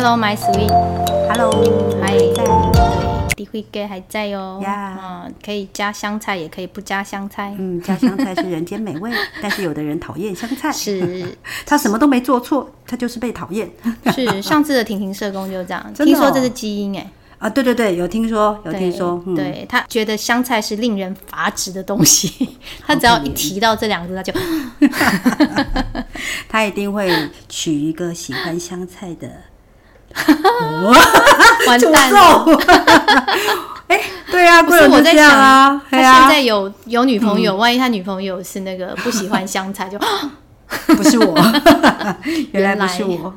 Hello, my sweet. Hello，还在对，迪慧哥还在哦。呀可以加香菜，也可以不加香菜。嗯，加香菜是人间美味，但是有的人讨厌香菜。是，他什么都没做错，他就是被讨厌。是，上次的婷婷社工就这样，哦听说这是基因哎。啊，对对对，有听说，有听说。对，对他觉得香菜是令人发指的东西，他只要一提到这两个字，他就，他一定会娶一个喜欢香菜的。完蛋了！哎，对啊，不是我在想啊，他现在有啊有女朋友，万一他女朋友是那个不喜欢香菜，就 不是我，原来不是我。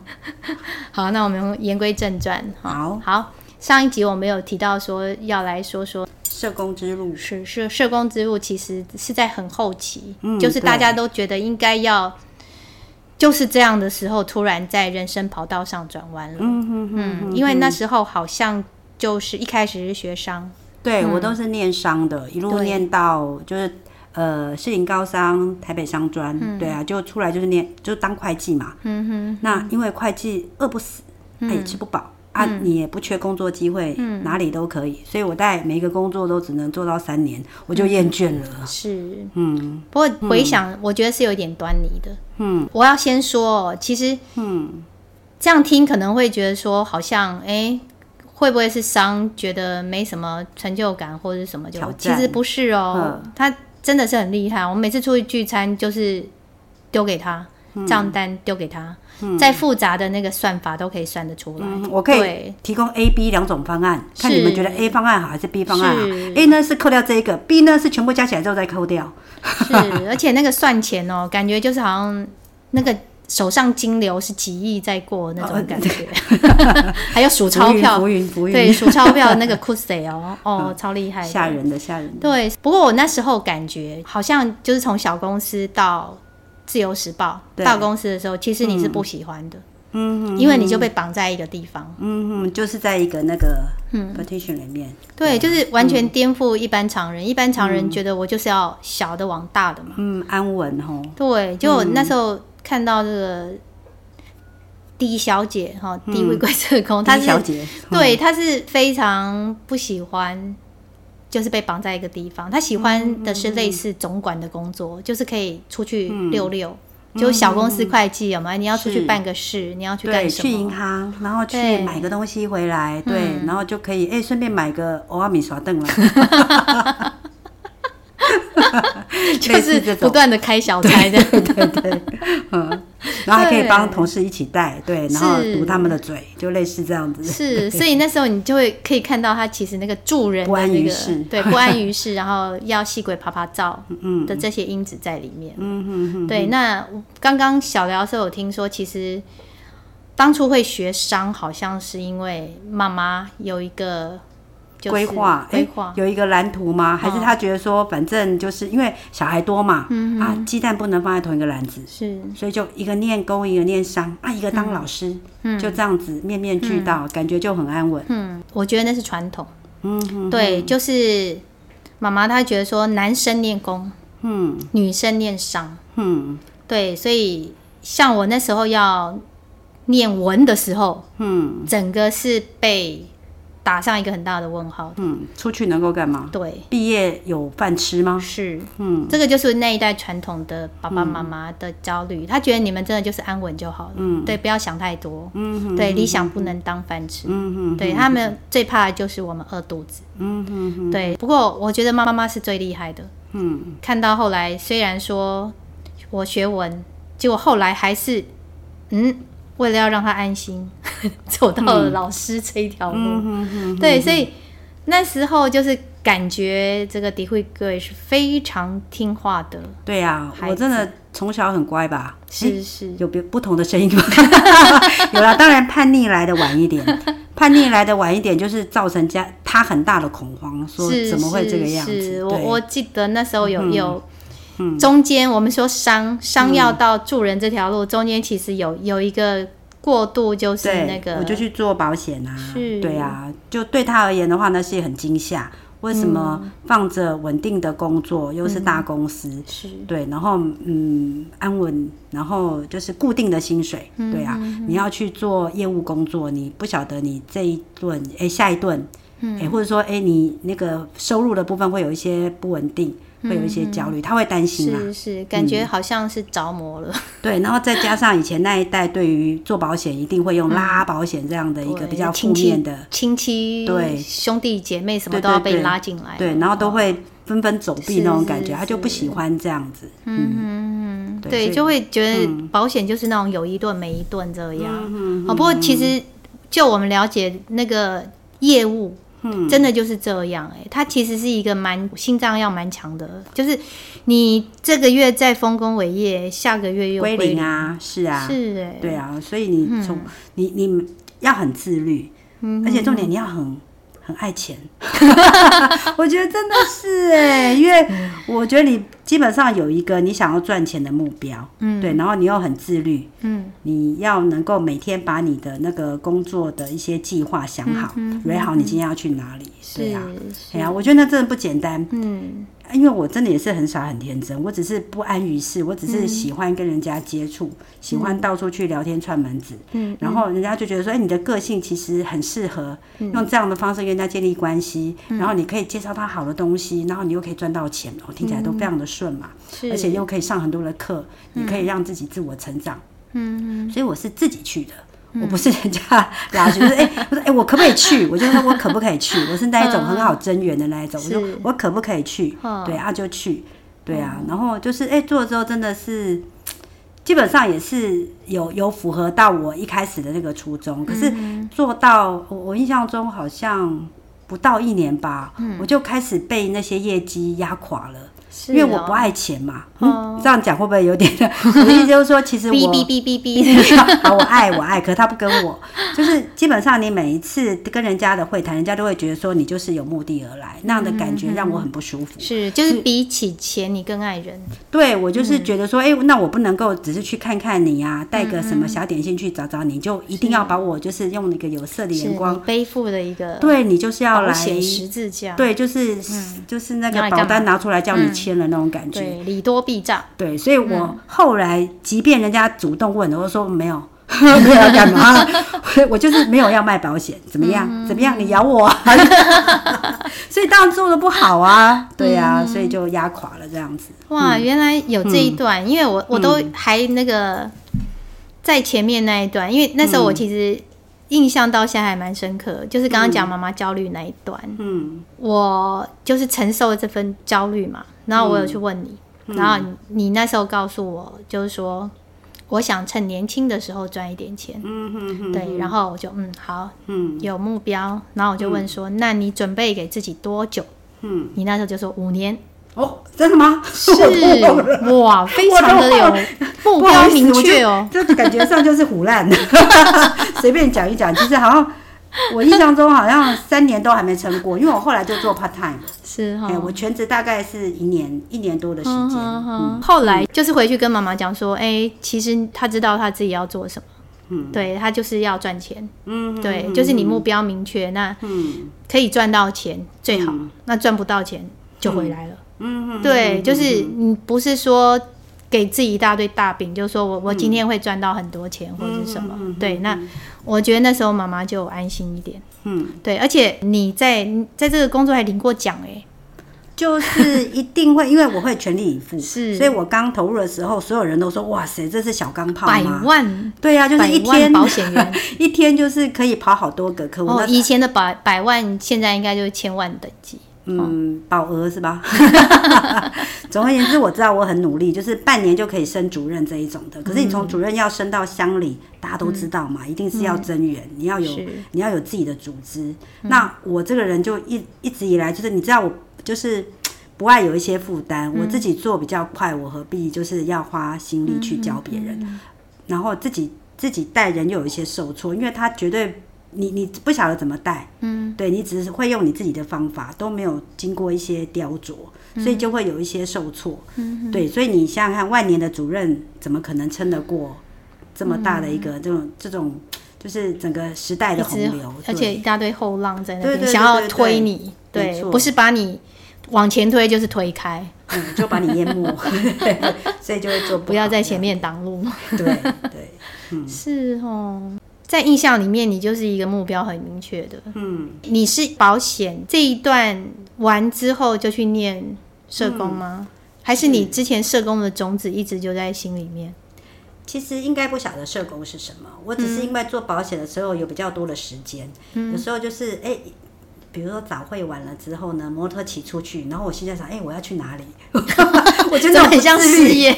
好，那我们言归正传。好好。上一集我们有提到说要来说说社工之路，是是社工之路，其实是在很后期，嗯、就是大家都觉得应该要就是这样的时候，突然在人生跑道上转弯了。嗯哼哼因为那时候好像就是一开始是学商，对、嗯、我都是念商的，一路念到就是呃士林高商、台北商专，嗯、对啊，就出来就是念就当会计嘛。嗯哼，那因为会计饿不死，他、嗯、也吃不饱。啊，你也不缺工作机会，嗯、哪里都可以，所以我在每一个工作都只能做到三年，我就厌倦了。嗯、是，嗯，不过回想，我觉得是有一点端倪的。嗯，我要先说，其实，嗯，这样听可能会觉得说，好像，哎、欸，会不会是伤觉得没什么成就感或者什么就？就其实不是哦，嗯、他真的是很厉害。我每次出去聚餐，就是丢给他账单，丢给他。再复杂的那个算法都可以算得出来。嗯、我可以提供 A、B 两种方案，看你们觉得 A 方案好还是 B 方案好。A 呢是扣掉这一个，B 呢是全部加起来之后再扣掉。是，而且那个算钱哦，感觉就是好像那个手上金流是几亿在过那种感觉。哦、还有数钞票，浮云浮云对，数钞票 那个酷谁哦，哦，嗯、超厉害，吓人的吓人的。对，不过我那时候感觉好像就是从小公司到。自由时报到公司的时候，其实你是不喜欢的，嗯，因为你就被绑在一个地方，嗯嗯，就是在一个那个嗯 petition 里面，对，就是完全颠覆一般常人。一般常人觉得我就是要小的往大的嘛，嗯，安稳吼，对，就那时候看到这个 D 小姐哈，D 位贵社工，她是小姐，对，她是非常不喜欢。就是被绑在一个地方，他喜欢的是类似总管的工作，嗯、就是可以出去溜溜，嗯、就小公司会计有吗？你要出去办个事，你要去干什么？去银行，然后去买个东西回来，对，然后就可以哎，顺便买个欧阿米刷凳了。就是不断的开小差的，对对对，嗯，然后还可以帮同事一起带，对，然后堵他们的嘴，就类似这样子。是，所以那时候你就会可以看到他其实那个助人的那个，对，不安于世，然后要细鬼爬爬照的这些因子在里面。嗯嗯嗯。对，那刚刚小聊的时候有听说，其实当初会学商，好像是因为妈妈有一个。规划，哎，有一个蓝图吗？还是他觉得说，反正就是因为小孩多嘛，啊，鸡蛋不能放在同一个篮子，是，所以就一个念工，一个念商，啊，一个当老师，就这样子面面俱到，感觉就很安稳。嗯，我觉得那是传统。嗯，对，就是妈妈她觉得说，男生念工，嗯，女生念商，嗯，对，所以像我那时候要念文的时候，嗯，整个是被。打上一个很大的问号。嗯，出去能够干嘛？对，毕业有饭吃吗？是，嗯，这个就是那一代传统的爸爸妈妈的焦虑。他觉得你们真的就是安稳就好了。嗯，对，不要想太多。嗯，对，理想不能当饭吃。嗯，对，他们最怕的就是我们饿肚子。嗯嗯，对。不过我觉得妈妈是最厉害的。嗯，看到后来虽然说我学文，结果后来还是嗯。为了要让他安心，走到了老师这一条路。嗯、对，所以那时候就是感觉这个迪慧哥也是非常听话的。对呀、啊，我真的从小很乖吧？是是，有别不同的声音吗？有啦，当然叛逆来的晚一点，叛逆来的晚一点，就是造成家他很大的恐慌，说怎么会这个样子？是是是我我记得那时候有、嗯、有。中间我们说商商要到助人这条路，嗯、中间其实有有一个过渡，就是那个我就去做保险啊，是对啊，就对他而言的话那，是很惊吓。为什么放着稳定的工作，又是大公司，嗯、是对，然后嗯安稳，然后就是固定的薪水，嗯、对啊，你要去做业务工作，你不晓得你这一顿哎、欸、下一顿，哎、欸、或者说哎、欸、你那个收入的部分会有一些不稳定。会有一些焦虑，他会担心嘛？是是，感觉好像是着魔了。嗯、对，然后再加上以前那一代对于做保险一定会用拉保险这样的一个比较负面的亲戚，对兄弟姐妹什么都要被拉进来，对，然后都会纷纷走避那种感觉，他就不喜欢这样子。嗯嗯对，就会觉得保险就是那种有一顿没一顿这样。嗯不过其实就我们了解那个业务。嗯，真的就是这样哎、欸，他其实是一个蛮心脏要蛮强的，就是你这个月在丰功伟业，下个月又归零。啊，是啊，是哎、欸，对啊，所以你从、嗯、你你要很自律，嗯，而且重点你要很。很爱钱，我觉得真的是哎，因为我觉得你基本上有一个你想要赚钱的目标，嗯，对，然后你又很自律，嗯，你要能够每天把你的那个工作的一些计划想好，约好你今天要去哪里，对呀，对呀，我觉得那真的不简单，嗯。因为我真的也是很傻很天真，我只是不安于世，我只是喜欢跟人家接触，嗯、喜欢到处去聊天串门子，嗯，然后人家就觉得说，哎、欸，你的个性其实很适合用这样的方式跟人家建立关系，嗯、然后你可以介绍他好的东西，然后你又可以赚到钱，我听起来都非常的顺嘛，嗯、而且又可以上很多的课，你可以让自己自我成长，嗯，所以我是自己去的。我不是人家 拉去，就是哎，我说哎，我可不可以去？我就说我可不可以去？我是那一种很好增援的那一种，我说我可不可以去？对啊，就去，对啊，然后就是哎，做了之后真的是基本上也是有有符合到我一开始的那个初衷，可是做到我我印象中好像不到一年吧，我就开始被那些业绩压垮了。因为我不爱钱嘛，嗯，这样讲会不会有点？我的意思就是说，其实我哔哔哔哔哔，啊，我爱我爱，可是他不跟我，就是基本上你每一次跟人家的会谈，人家都会觉得说你就是有目的而来，那样的感觉让我很不舒服。是，就是比起钱，你更爱人。对，我就是觉得说，哎，那我不能够只是去看看你啊，带个什么小点心去找找你，就一定要把我就是用那个有色的眼光背负的一个，对你就是要来十字架，对，就是就是那个保单拿出来叫你。签了那种感觉，对，礼多必诈。对，所以我后来，即便人家主动问，我说没有，没有要干嘛，我就是没有要卖保险，怎么样？怎么样？你咬我，啊 所以当然做的不好啊，对呀，所以就压垮了这样子。哇，原来有这一段，因为我我都还那个在前面那一段，因为那时候我其实。印象到现在还蛮深刻，就是刚刚讲妈妈焦虑那一段，嗯，我就是承受了这份焦虑嘛，然后我有去问你，嗯、然后你，你那时候告诉我，就是说我想趁年轻的时候赚一点钱，嗯哼哼，对，然后我就嗯好，嗯，有目标，然后我就问说，嗯、那你准备给自己多久？嗯，你那时候就说五年。哦，真的吗？是 哇，非常的有目标明确哦，这感觉上就是唬烂。的，随便讲一讲。其实好像我印象中好像三年都还没撑过，因为我后来就做 part time，是哈、哦，我全职大概是一年一年多的时间。嗯、后来就是回去跟妈妈讲说，哎、欸，其实他知道他自己要做什么，嗯，对他就是要赚钱，嗯，对，就是你目标明确，那嗯，可以赚到钱最好，嗯、那赚不到钱就回来了。嗯嗯，对，就是你不是说给自己一大堆大饼，就是说我我今天会赚到很多钱或者是什么？对，那我觉得那时候妈妈就安心一点。嗯，对，而且你在在这个工作还领过奖哎，就是一定会，因为我会全力以赴，是，所以我刚投入的时候，所有人都说哇塞，这是小钢炮，百万，对呀，就是一天。保险员，一天就是可以跑好多个客户。哦，以前的百百万，现在应该就是千万等级。嗯，保额是吧？总而言之，我知道我很努力，就是半年就可以升主任这一种的。可是你从主任要升到乡里，大家都知道嘛，一定是要增员，你要有你要有自己的组织。那我这个人就一一直以来就是，你知道我就是不爱有一些负担，我自己做比较快，我何必就是要花心力去教别人，然后自己自己带人又有一些受挫，因为他绝对。你你不晓得怎么带，嗯，对，你只是会用你自己的方法，都没有经过一些雕琢，所以就会有一些受挫，嗯，对，所以你想想看，万年的主任怎么可能撑得过这么大的一个这种这种就是整个时代的洪流，而且一大堆后浪在那边想要推你，对，不是把你往前推，就是推开，嗯，就把你淹没，所以就会做不，不要在前面挡路，对对，嗯，是哦。在印象里面，你就是一个目标很明确的。嗯，你是保险这一段完之后就去念社工吗？嗯、还是你之前社工的种子一直就在心里面？其实应该不晓得社工是什么，我只是因为做保险的时候有比较多的时间，嗯、有时候就是哎。欸比如说早会完了之后呢，摩托骑出去，然后我现在想，哎、欸，我要去哪里？我觉得很像事业，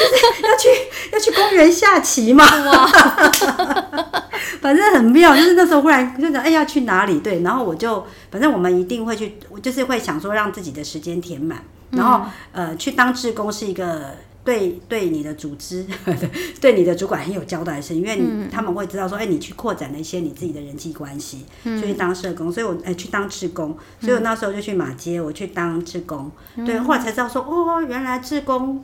要去要去公园下棋嘛，哇 反正很妙。就是那时候忽然就想，哎、欸，要去哪里？对，然后我就反正我们一定会去，我就是会想说让自己的时间填满，然后、嗯、呃，去当志工是一个。对对，你的组织，对你的主管很有交代性，因为他们会知道说，哎，你去扩展了一些你自己的人际关系，就去当社工，所以我哎去当志工，所以我那时候就去马街，我去当志工，对，后来才知道说，哦，原来志工。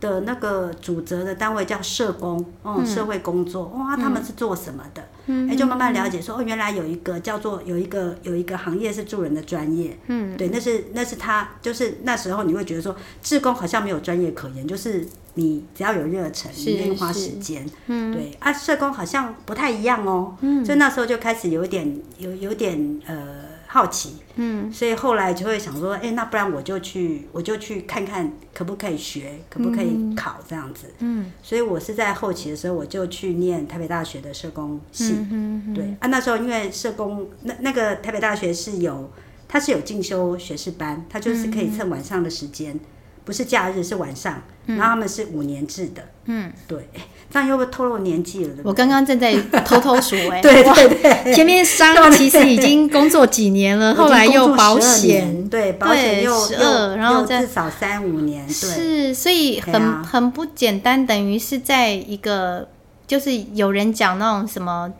的那个主责的单位叫社工，哦、嗯，社会工作，哇，他们是做什么的？嗯，哎，就慢慢了解说，哦，原来有一个叫做有一个有一个行业是助人的专业，嗯，对，那是那是他，就是那时候你会觉得说，志工好像没有专业可言，就是你只要有热忱，你愿意花时间，嗯，对，啊，社工好像不太一样哦，嗯，所以那时候就开始有点有有点呃。好奇，嗯，所以后来就会想说，哎、欸，那不然我就去，我就去看看可不可以学，可不可以考这样子，嗯，所以我是在后期的时候，我就去念台北大学的社工系，嗯哼哼对啊，那时候因为社工那那个台北大学是有，它是有进修学士班，它就是可以趁晚上的时间。嗯不是假日，是晚上，然后他们是五年制的。嗯，对，这样又不透露年纪了？对对，我刚刚正在偷偷数，哎，对对对，前面商其实已经工作几年了，后来又保险，对，保险又十二，然后至少三五年，对，是，所以很很不简单，等于是在一个，就是有人讲那种什么。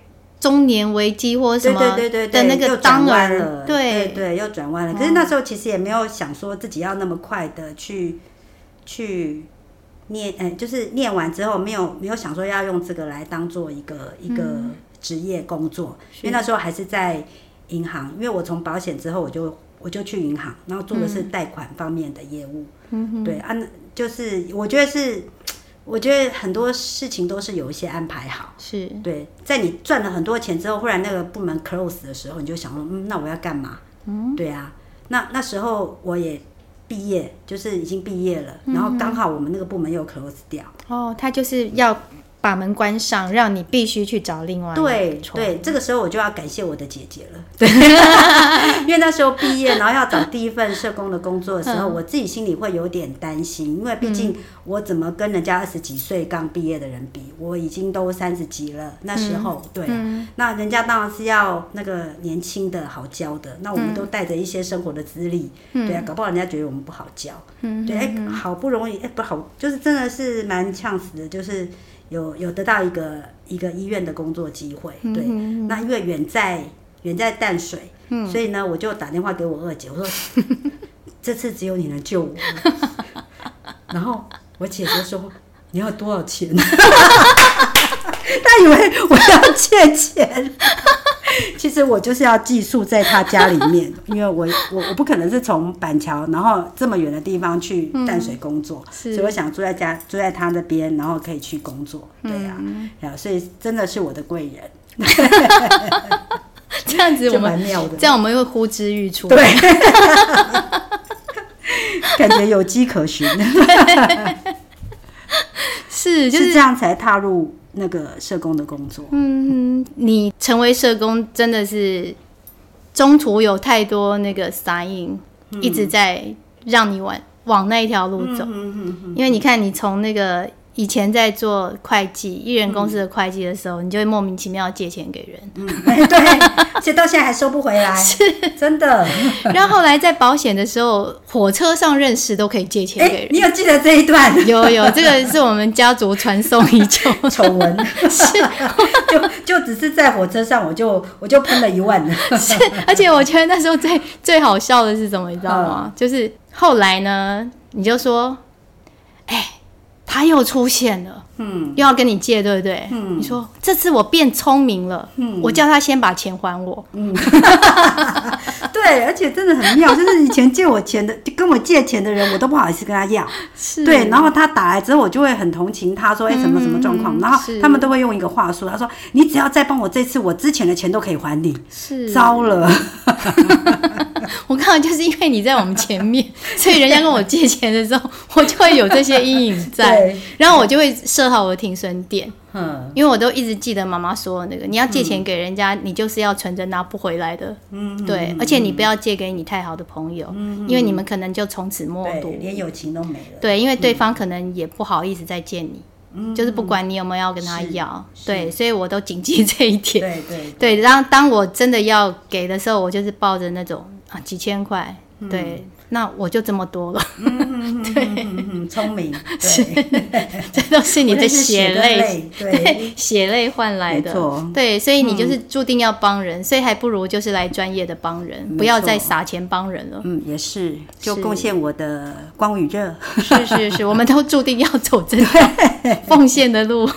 中年危机或什么的那个当儿，对对，又转弯了。可是那时候其实也没有想说自己要那么快的去去念，哎，就是念完之后没有没有想说要用这个来当做一个一个职业工作，因为那时候还是在银行。因为我从保险之后，我就我就去银行，然后做的是贷款方面的业务。嗯对啊，就是我觉得是。我觉得很多事情都是有一些安排好，是对。在你赚了很多钱之后，忽然那个部门 close 的时候，你就想说，嗯，那我要干嘛？嗯，对啊。那那时候我也毕业，就是已经毕业了，然后刚好我们那个部门又 close 掉。哦，他就是要。把门关上，让你必须去找另外一。对对，这个时候我就要感谢我的姐姐了。对，因为那时候毕业，然后要找第一份社工的工作的时候，我自己心里会有点担心，因为毕竟我怎么跟人家二十几岁刚毕业的人比？我已经都三十几了。那时候，对，那人家当然是要那个年轻的好教的。那我们都带着一些生活的资历，对啊，搞不好人家觉得我们不好教。对，哎，好不容易，哎，不好，就是真的是蛮呛死的，就是。有有得到一个一个医院的工作机会，对，那因为远在远在淡水，嗯、所以呢，我就打电话给我二姐，我说 这次只有你能救我。然后我姐就说你要多少钱？她以为我要借钱。其实我就是要寄宿在他家里面，因为我我我不可能是从板桥，然后这么远的地方去淡水工作，嗯、所以我想住在家，住在他那边，然后可以去工作，对呀、啊，所以真的是我的贵人。这样子我们蛮妙的，这样我们会呼之欲出，对，感觉有迹可循，是就是，是这样才踏入。那个社工的工作，嗯，你成为社工真的是中途有太多那个 sign，一直在让你往往那一条路走，因为你看你从那个。以前在做会计，一人公司的会计的时候，嗯、你就会莫名其妙借钱给人，嗯，对，而且到现在还收不回来，是真的。然后后来在保险的时候，火车上认识都可以借钱给人。你有记得这一段？有有，这个是我们家族传送已久 丑闻，是，就就只是在火车上，我就我就喷了一万了。是，而且我觉得那时候最最好笑的是什么，你知道吗？嗯、就是后来呢，你就说，哎。他又出现了，嗯，又要跟你借，对不对？嗯，你说这次我变聪明了，嗯，我叫他先把钱还我，嗯，对，而且真的很妙，就是以前借我钱的，跟我借钱的人，我都不好意思跟他要，是，对，然后他打来之后，我就会很同情他，说，哎，什么什么状况？然后他们都会用一个话术，他说，你只要再帮我这次，我之前的钱都可以还你，是，糟了，我刚好就是因为你在我们前面，所以人家跟我借钱的时候，我就会有这些阴影在。然后我就会设好我的停损点，嗯，因为我都一直记得妈妈说的那个，你要借钱给人家，你就是要存着拿不回来的，嗯，对，而且你不要借给你太好的朋友，因为你们可能就从此陌路，连友情都没了，对，因为对方可能也不好意思再见你，就是不管你有没有要跟他要，对，所以我都谨记 这一点，对对对，然后当我真的要给的时候，我就是抱着那种啊几千块，对。那我就这么多了，嗯、对，聪明，对，这都是你的血泪，对，血泪换来的，对，所以你就是注定要帮人，所以还不如就是来专业的帮人，不要再撒钱帮人了。嗯，也是，就贡献我的光与热。是是是，我们都注定要走这条奉献的路。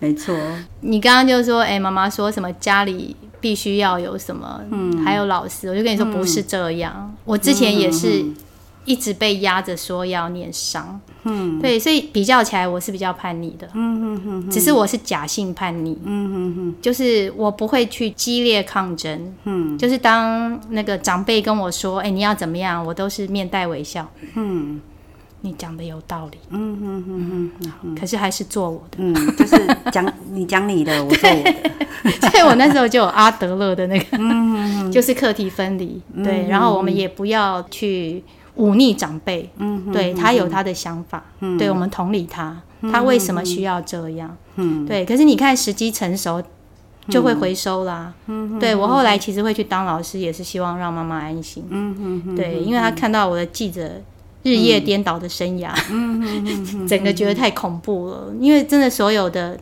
没错，你刚刚就说，哎，妈妈说什么家里？必须要有什么？嗯，还有老师，我就跟你说不是这样。嗯、我之前也是一直被压着说要念商，嗯，对，所以比较起来，我是比较叛逆的，嗯嗯嗯，只是我是假性叛逆，嗯嗯嗯，就是我不会去激烈抗争，嗯，就是当那个长辈跟我说，哎、欸，你要怎么样，我都是面带微笑，嗯。你讲的有道理，嗯嗯嗯嗯，可是还是做我的，嗯，就是讲你讲你的，我做我的，所以我那时候就有阿德勒的那个，嗯就是课题分离，对，然后我们也不要去忤逆长辈，嗯，对他有他的想法，对我们同理他，他为什么需要这样，嗯，对，可是你看时机成熟就会回收啦，嗯，对我后来其实会去当老师，也是希望让妈妈安心，嗯嗯对，因为他看到我的记者。日夜颠倒的生涯，嗯、整个觉得太恐怖了。因为真的，所有的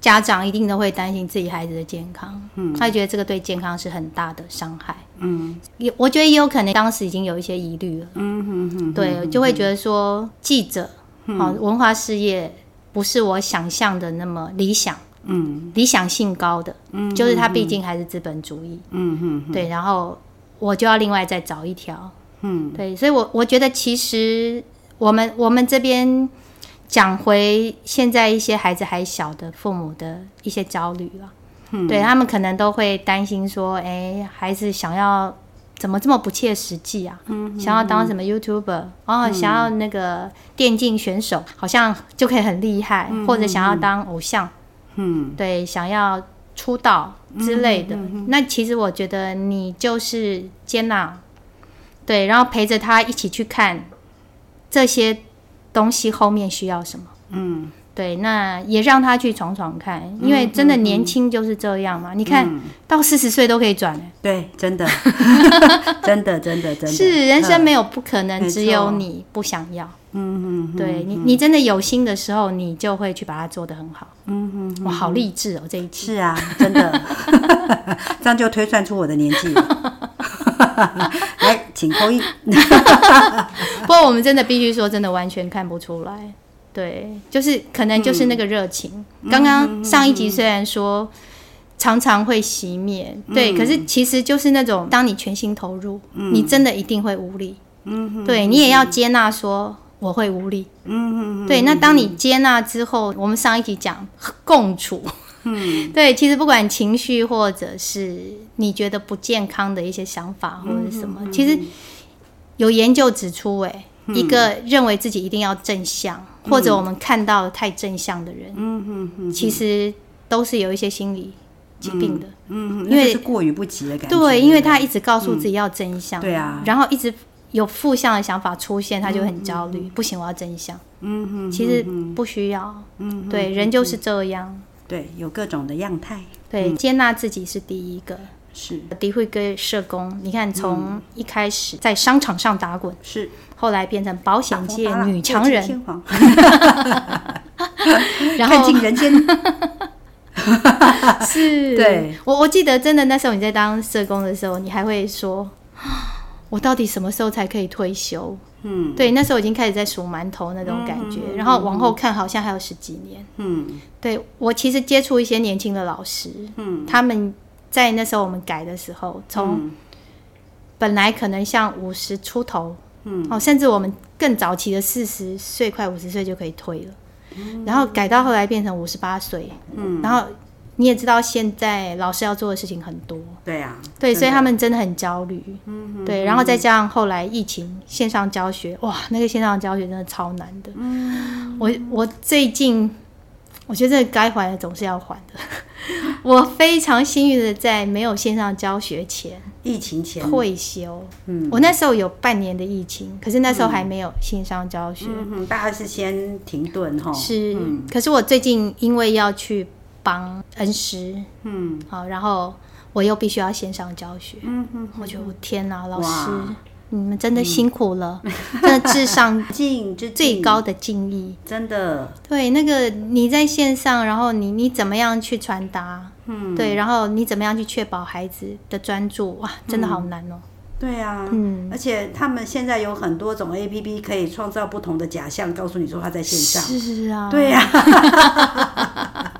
家长一定都会担心自己孩子的健康，嗯、他觉得这个对健康是很大的伤害。嗯，也我觉得也有可能当时已经有一些疑虑了。嗯哼哼，对，就会觉得说记者，好、嗯、文化事业不是我想象的那么理想。嗯，理想性高的，嗯，就是他毕竟还是资本主义。嗯哼，对，然后我就要另外再找一条。嗯，对，所以我，我我觉得其实我们我们这边讲回现在一些孩子还小的父母的一些焦虑了，嗯，对他们可能都会担心说，哎，孩子想要怎么这么不切实际啊？嗯，想要当什么 YouTuber，哦，嗯，想要那个电竞选手，好像就可以很厉害，嗯，或者想要当偶像，嗯，对，想要出道之类的。嗯，那其实我觉得你就是接纳。对，然后陪着他一起去看这些东西后面需要什么。嗯，对，那也让他去闯闯看，因为真的年轻就是这样嘛。嗯、你看、嗯、到四十岁都可以转，对，真的，真的，真的，真的，是人生没有不可能，嗯、只有你不想要。嗯嗯，对你，你真的有心的时候，你就会去把它做得很好。嗯嗯，哇，好励志哦，这一期。是啊，真的，这样就推算出我的年纪了。来，请扣一。不过我们真的必须说，真的完全看不出来。对，就是可能就是那个热情。刚刚、嗯、上一集虽然说常常会熄灭，嗯、对，可是其实就是那种当你全心投入，嗯、你真的一定会无力。嗯，对你也要接纳说我会无力。嗯，对，那当你接纳之后，我们上一集讲共处。嗯，对，其实不管情绪或者是你觉得不健康的一些想法或者什么，嗯、其实有研究指出，哎，嗯、一个认为自己一定要正向，嗯、或者我们看到太正向的人，嗯嗯嗯，其实都是有一些心理疾病的，嗯，因为是过于不及的感觉，对，因为他一直告诉自己要正向，嗯、对啊，然后一直有负向的想法出现，他就很焦虑，嗯嗯、不行，我要正向，嗯嗯，其实不需要，嗯，对，人就是这样。对，有各种的样态。对，嗯、接纳自己是第一个。是。迪慧哥社工，你看从一开始在商场上打滚，是、嗯，后来变成保险界女强人，然后看尽人间。是。对。我我记得真的那时候你在当社工的时候，你还会说，我到底什么时候才可以退休？嗯，对，那时候已经开始在数馒头那种感觉，嗯、然后往后看好像还有十几年。嗯，对，我其实接触一些年轻的老师，嗯，他们在那时候我们改的时候，从本来可能像五十出头，嗯，哦，甚至我们更早期的四十岁快五十岁就可以退了，嗯、然后改到后来变成五十八岁，嗯，然后。你也知道，现在老师要做的事情很多，对呀、啊，对，所以他们真的很焦虑，嗯哼，对，然后再加上后来疫情线上教学，哇，那个线上教学真的超难的，嗯，我我最近我觉得该还的总是要还的，我非常幸运的在没有线上教学前，疫情前。退休，嗯，我那时候有半年的疫情，可是那时候还没有线上教学，嗯，大概是先停顿哈，是，嗯、可是我最近因为要去。帮恩师，嗯，好，然后我又必须要线上教学，嗯嗯，我觉得我天哪，老师，你们真的辛苦了，真的致上敬最高的敬意，真的。对，那个你在线上，然后你你怎么样去传达？嗯，对，然后你怎么样去确保孩子的专注？哇，真的好难哦。对啊，嗯，而且他们现在有很多种 APP 可以创造不同的假象，告诉你说他在线上，是啊，对呀。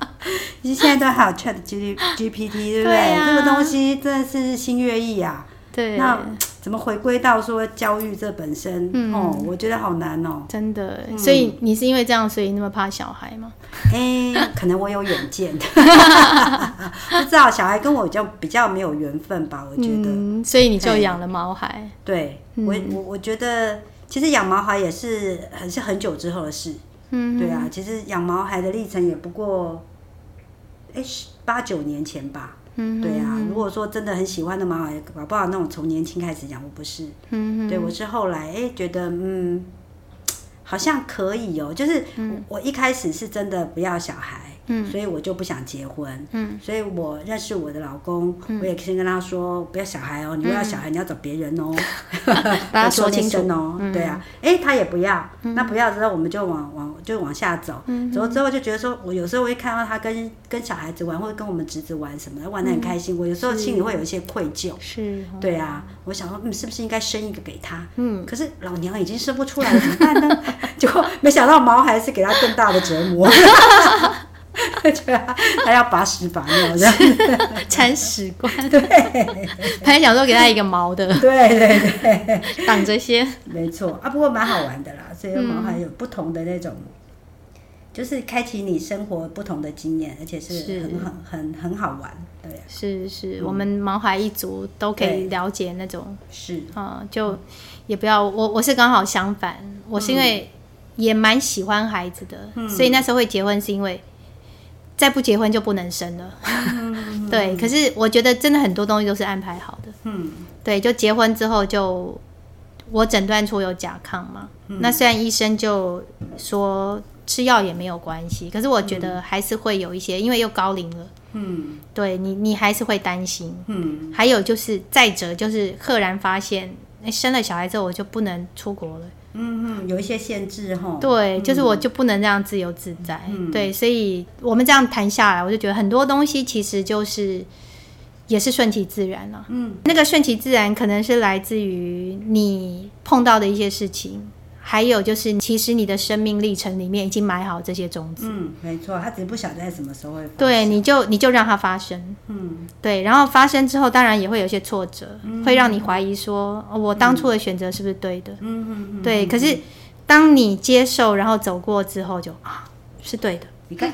其实现在都还有 Chat G GPT，对不对？这个东西真的是新月异啊。对，那怎么回归到说教育这本身？嗯、哦，我觉得好难哦。真的，所以你是因为这样，所以那么怕小孩吗？哎、欸，可能我有远见，不知道小孩跟我就比较没有缘分吧？我觉得，嗯、所以你就养了毛孩。对，嗯、我我我觉得，其实养毛孩也是很是很久之后的事。嗯，对啊，其实养毛孩的历程也不过。哎，八九年前吧，嗯、对呀、啊。如果说真的很喜欢的毛孩，搞不好那种从年轻开始养，我不是。嗯对，我是后来哎觉得嗯，好像可以哦。就是我一开始是真的不要小孩。嗯，所以我就不想结婚。嗯，所以我认识我的老公，我也先跟他说不要小孩哦，你不要小孩，你要找别人哦，把他 说清楚哦。对啊，哎，他也不要，那不要之后我们就往往就往下走，走之后就觉得说，我有时候会看到他跟跟小孩子玩，或者跟我们侄子玩什么的，玩的很开心。我有时候心里会有一些愧疚。是，对啊，我想说，嗯，是不是应该生一个给他？嗯，可是老娘已经生不出来了，怎么办呢？结果没想到毛孩是给他更大的折磨。他要把屎把尿这样，铲屎官。对，还想说给他一个毛的，对 对对，挡这些。没错啊，不过蛮好玩的啦。所以毛孩有不同的那种，就是开启你生活不同的经验，而且是很很很很好玩。对，是是，我们毛孩一族都可以了解那种。是啊，就也不要我，我是刚好相反，我是因为也蛮喜欢孩子的，所以那时候会结婚是因为。再不结婚就不能生了，对。可是我觉得真的很多东西都是安排好的，嗯，对。就结婚之后就我诊断出有甲亢嘛，嗯、那虽然医生就说吃药也没有关系，可是我觉得还是会有一些，因为又高龄了，嗯，对你你还是会担心，嗯。还有就是再者就是赫然发现，欸、生了小孩之后我就不能出国了。嗯嗯，有一些限制哈。对，就是我就不能这样自由自在。嗯、对，所以我们这样谈下来，我就觉得很多东西其实就是也是顺其自然了。嗯，那个顺其自然可能是来自于你碰到的一些事情。还有就是，其实你的生命历程里面已经埋好这些种子。嗯，没错，他只是不晓得在什么时候会。对，你就你就让它发生。嗯，对，然后发生之后，当然也会有一些挫折，嗯、会让你怀疑说，哦、我当初的选择是不是对的？嗯嗯嗯。对，可是当你接受，然后走过之后就，就啊，是对的。你看，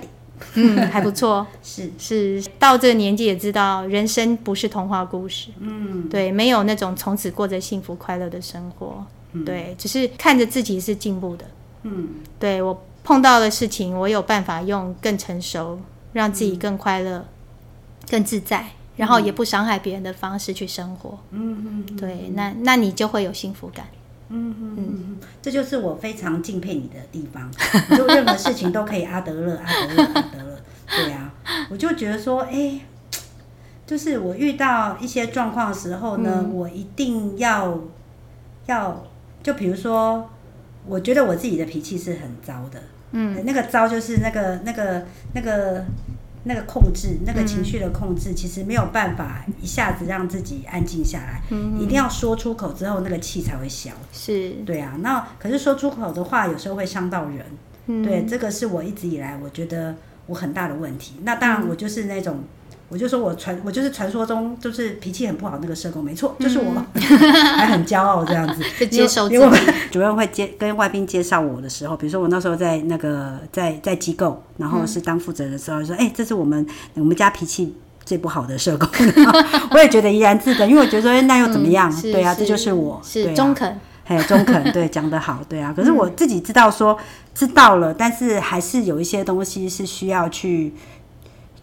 嗯，还不错。是是，到这个年纪也知道，人生不是童话故事。嗯，对，没有那种从此过着幸福快乐的生活。对，只是看着自己是进步的。嗯，对，我碰到的事情，我有办法用更成熟，让自己更快乐、嗯、更自在，然后也不伤害别人的方式去生活。嗯嗯，对，那那你就会有幸福感。嗯嗯嗯，这就是我非常敬佩你的地方。你就任何事情都可以阿德勒，阿德勒，阿德勒。对啊，我就觉得说，哎，就是我遇到一些状况的时候呢，嗯、我一定要要。就比如说，我觉得我自己的脾气是很糟的，嗯，那个糟就是那个那个那个那个控制，那个情绪的控制，其实没有办法一下子让自己安静下来，嗯，一定要说出口之后，那个气才会消。是，对啊。那可是说出口的话，有时候会伤到人。嗯，对，这个是我一直以来我觉得我很大的问题。那当然，我就是那种。我就说我传我就是传说中就是脾气很不好那个社工，没错，就是我，嗯、还很骄傲这样子。接受因为我们 主任会接跟外宾介绍我的时候，比如说我那时候在那个在在机构，然后是当负责人的时候，说哎、欸，这是我们我们家脾气最不好的社工，我也觉得怡然自得，因为我觉得说那又怎么样？嗯、对啊，这就是我，是、啊、中肯，嘿，中肯，对，讲得好，对啊。可是我自己知道说知道了，但是还是有一些东西是需要去。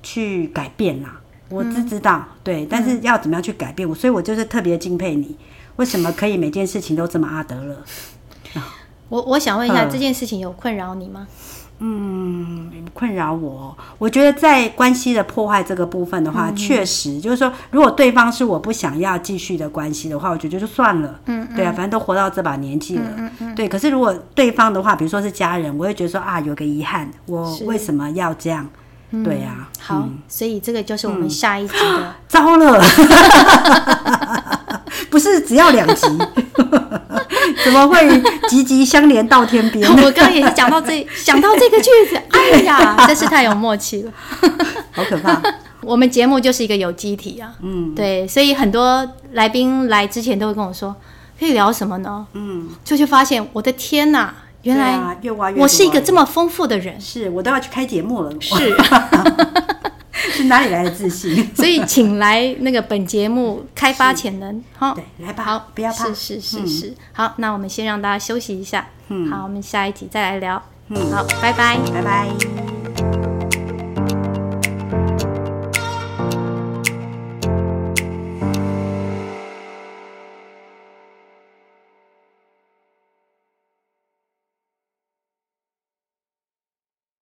去改变啦，我只知道、嗯，对，但是要怎么样去改变我，所以我就是特别敬佩你，为什么可以每件事情都这么阿德勒？我我想问一下，这件事情有困扰你吗？嗯，困扰我，我觉得在关系的破坏这个部分的话，确、嗯、实就是说，如果对方是我不想要继续的关系的话，我觉得就算了。嗯，对啊，反正都活到这把年纪了。嗯嗯。对，可是如果对方的话，比如说是家人，我会觉得说啊，有个遗憾，我为什么要这样？对呀、啊，好、嗯，所以这个就是我们下一集的。嗯、糟了，不是只要两集，怎么会集集相连到天边？我刚刚也是讲到这，想到这个句子，哎呀，真是太有默契了，好可怕。我们节目就是一个有机体啊，嗯，对，所以很多来宾来之前都会跟我说，可以聊什么呢？嗯，就去发现，我的天哪！原来我是一个这么丰富的人，是我都要去开节目了。是，是哪里来的自信？所以请来那个本节目开发潜能，好，对，来吧，好，不要怕，是是是是、嗯，好，那我们先让大家休息一下，嗯，好，我们下一集再来聊，嗯，好，拜拜，拜拜。